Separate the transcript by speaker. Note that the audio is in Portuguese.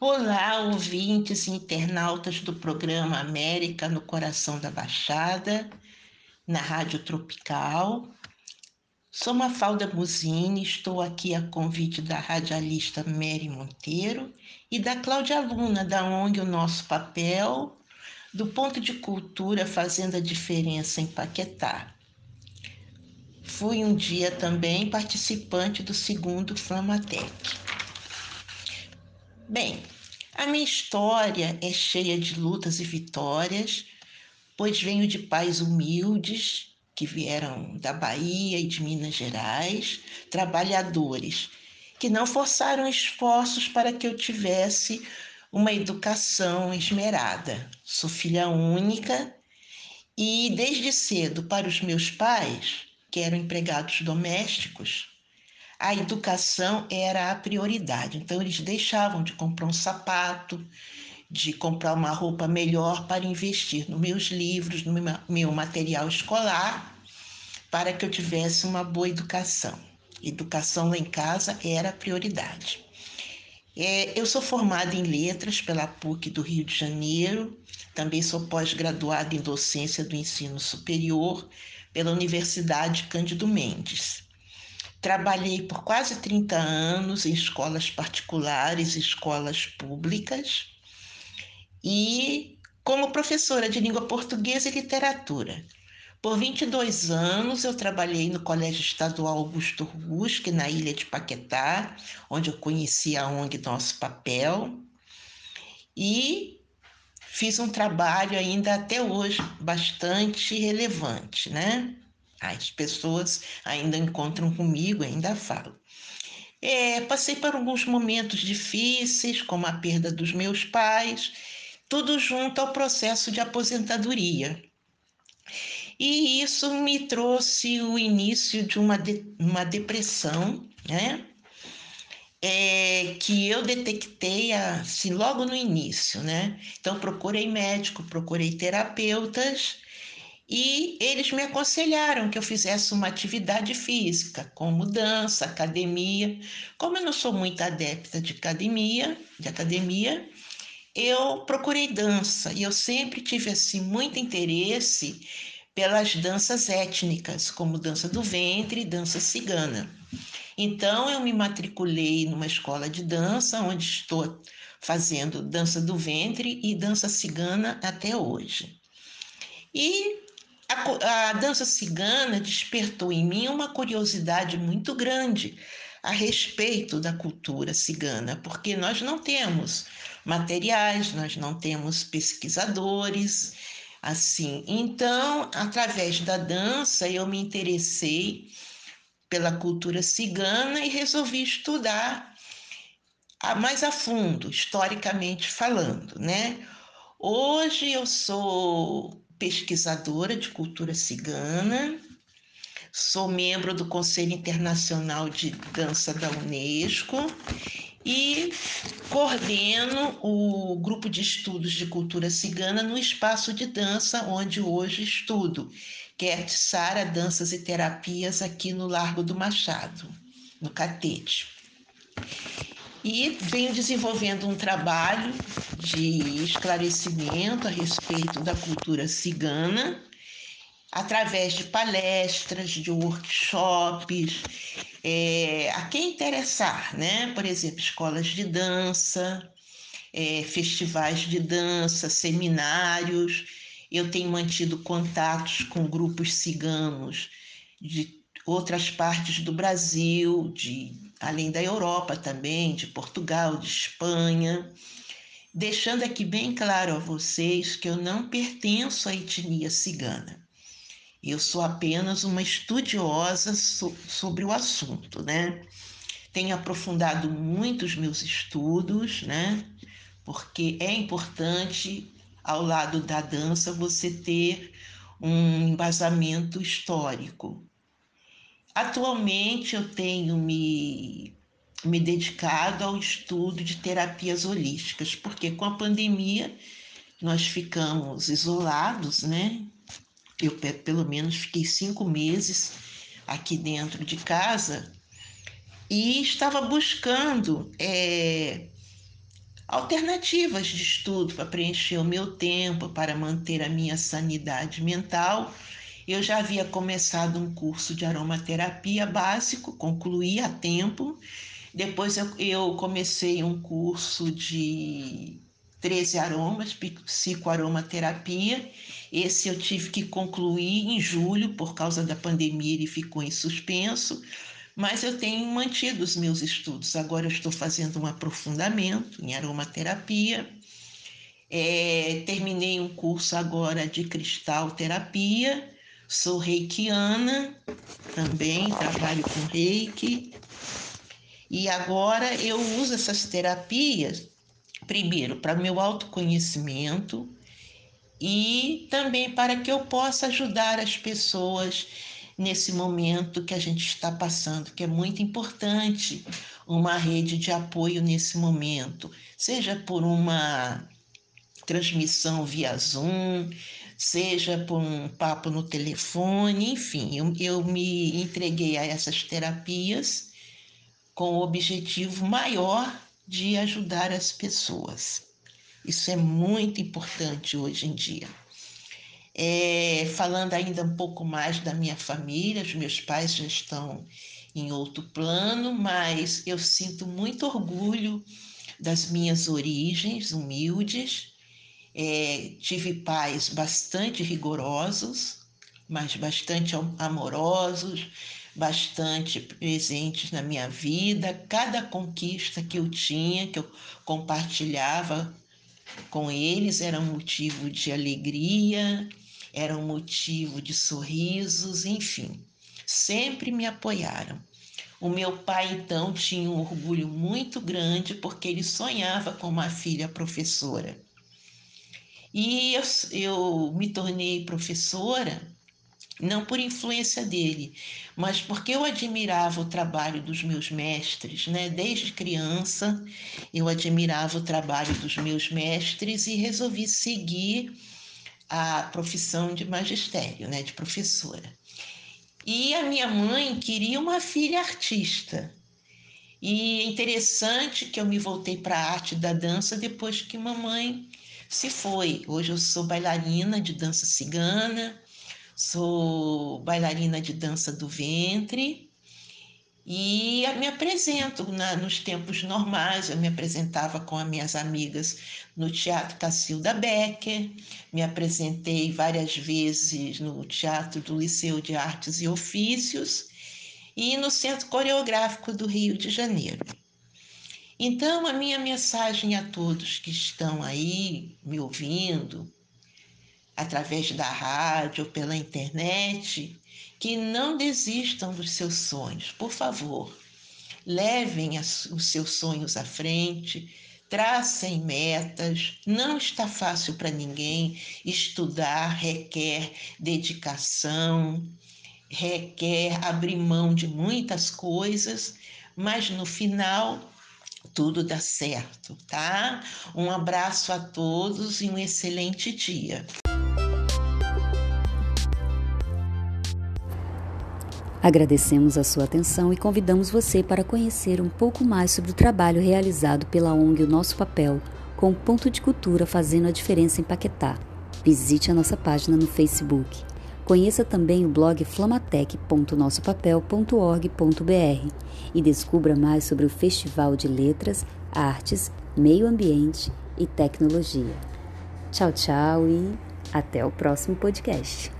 Speaker 1: Olá, ouvintes e internautas do programa América no Coração da Baixada, na Rádio Tropical. Sou Mafalda Musini, estou aqui a convite da radialista Mary Monteiro e da Cláudia Luna, da ONG O Nosso Papel, do Ponto de Cultura Fazendo a Diferença em Paquetá. Fui um dia também participante do segundo Flamatec. Bem, a minha história é cheia de lutas e vitórias, pois venho de pais humildes que vieram da Bahia e de Minas Gerais, trabalhadores que não forçaram esforços para que eu tivesse uma educação esmerada. Sou filha única e desde cedo para os meus pais, que eram empregados domésticos, a educação era a prioridade. Então, eles deixavam de comprar um sapato, de comprar uma roupa melhor para investir nos meus livros, no meu material escolar, para que eu tivesse uma boa educação. Educação lá em casa era a prioridade. É, eu sou formada em letras pela PUC do Rio de Janeiro, também sou pós-graduada em docência do ensino superior pela Universidade Cândido Mendes. Trabalhei por quase 30 anos em escolas particulares escolas públicas e como professora de língua portuguesa e literatura. Por 22 anos eu trabalhei no Colégio Estadual Augusto Rusque, na ilha de Paquetá, onde eu conheci a ONG Nosso Papel. E fiz um trabalho ainda até hoje bastante relevante, né? As pessoas ainda encontram comigo, ainda falo. É, passei por alguns momentos difíceis, como a perda dos meus pais, tudo junto ao processo de aposentadoria. E isso me trouxe o início de uma, de, uma depressão, né? É, que eu detectei assim logo no início, né? Então procurei médico, procurei terapeutas e eles me aconselharam que eu fizesse uma atividade física, como dança, academia. Como eu não sou muito adepta de academia, de academia, eu procurei dança e eu sempre tive assim muito interesse pelas danças étnicas, como dança do ventre e dança cigana. Então eu me matriculei numa escola de dança onde estou fazendo dança do ventre e dança cigana até hoje. E a, a dança cigana despertou em mim uma curiosidade muito grande a respeito da cultura cigana, porque nós não temos materiais, nós não temos pesquisadores, assim. Então, através da dança, eu me interessei pela cultura cigana e resolvi estudar mais a fundo, historicamente falando, né? Hoje eu sou pesquisadora de cultura cigana, sou membro do Conselho Internacional de Dança da Unesco e coordeno o grupo de estudos de cultura cigana no espaço de dança onde hoje estudo, que é Sara Danças e Terapias aqui no Largo do Machado, no Catete. E venho desenvolvendo um trabalho de esclarecimento a respeito da cultura cigana, através de palestras, de workshops, é, a quem interessar, né? Por exemplo, escolas de dança, é, festivais de dança, seminários. Eu tenho mantido contatos com grupos ciganos de outras partes do Brasil, de além da Europa também, de Portugal, de Espanha deixando aqui bem claro a vocês que eu não pertenço à etnia cigana. Eu sou apenas uma estudiosa so sobre o assunto, né? Tenho aprofundado muito os meus estudos, né? Porque é importante, ao lado da dança, você ter um embasamento histórico. Atualmente eu tenho me me dedicado ao estudo de terapias holísticas, porque com a pandemia nós ficamos isolados, né? Eu, pelo menos, fiquei cinco meses aqui dentro de casa e estava buscando é, alternativas de estudo para preencher o meu tempo, para manter a minha sanidade mental. Eu já havia começado um curso de aromaterapia básico, concluí a tempo. Depois eu, eu comecei um curso de 13 aromas, psicoaromaterapia. Esse eu tive que concluir em julho, por causa da pandemia, ele ficou em suspenso mas eu tenho mantido os meus estudos. Agora eu estou fazendo um aprofundamento em aromaterapia. É, terminei um curso agora de cristal terapia. Sou reikiana também, trabalho com reiki. E agora eu uso essas terapias, primeiro, para meu autoconhecimento e também para que eu possa ajudar as pessoas nesse momento que a gente está passando, que é muito importante uma rede de apoio nesse momento, seja por uma transmissão via Zoom, seja por um papo no telefone, enfim, eu, eu me entreguei a essas terapias com o objetivo maior de ajudar as pessoas. Isso é muito importante hoje em dia. É, falando ainda um pouco mais da minha família, os meus pais já estão em outro plano, mas eu sinto muito orgulho das minhas origens humildes. É, tive pais bastante rigorosos, mas bastante amorosos, bastante presentes na minha vida. Cada conquista que eu tinha, que eu compartilhava com eles, era um motivo de alegria, era um motivo de sorrisos, enfim, sempre me apoiaram. O meu pai, então, tinha um orgulho muito grande porque ele sonhava com uma filha professora. E eu, eu me tornei professora não por influência dele, mas porque eu admirava o trabalho dos meus mestres, né? Desde criança eu admirava o trabalho dos meus mestres e resolvi seguir a profissão de magistério, né, de professora. E a minha mãe queria uma filha artista. E é interessante que eu me voltei para a arte da dança depois que mamãe se foi. Hoje eu sou bailarina de dança cigana, sou bailarina de dança do ventre e me apresento na, nos tempos normais. Eu me apresentava com as minhas amigas no Teatro Cacilda Becker, me apresentei várias vezes no Teatro do Liceu de Artes e Ofícios e no Centro Coreográfico do Rio de Janeiro. Então, a minha mensagem a todos que estão aí me ouvindo, através da rádio pela internet, que não desistam dos seus sonhos. Por favor, levem os seus sonhos à frente, tracem metas. Não está fácil para ninguém. Estudar requer dedicação, requer abrir mão de muitas coisas, mas no final tudo dá certo, tá? Um abraço a todos e um excelente dia.
Speaker 2: Agradecemos a sua atenção e convidamos você para conhecer um pouco mais sobre o trabalho realizado pela ONG O Nosso Papel, com o ponto de cultura fazendo a diferença em Paquetá. Visite a nossa página no Facebook. Conheça também o blog flamatec.nossopapel.org.br e descubra mais sobre o Festival de Letras, Artes, Meio Ambiente e Tecnologia. Tchau, tchau e até o próximo podcast.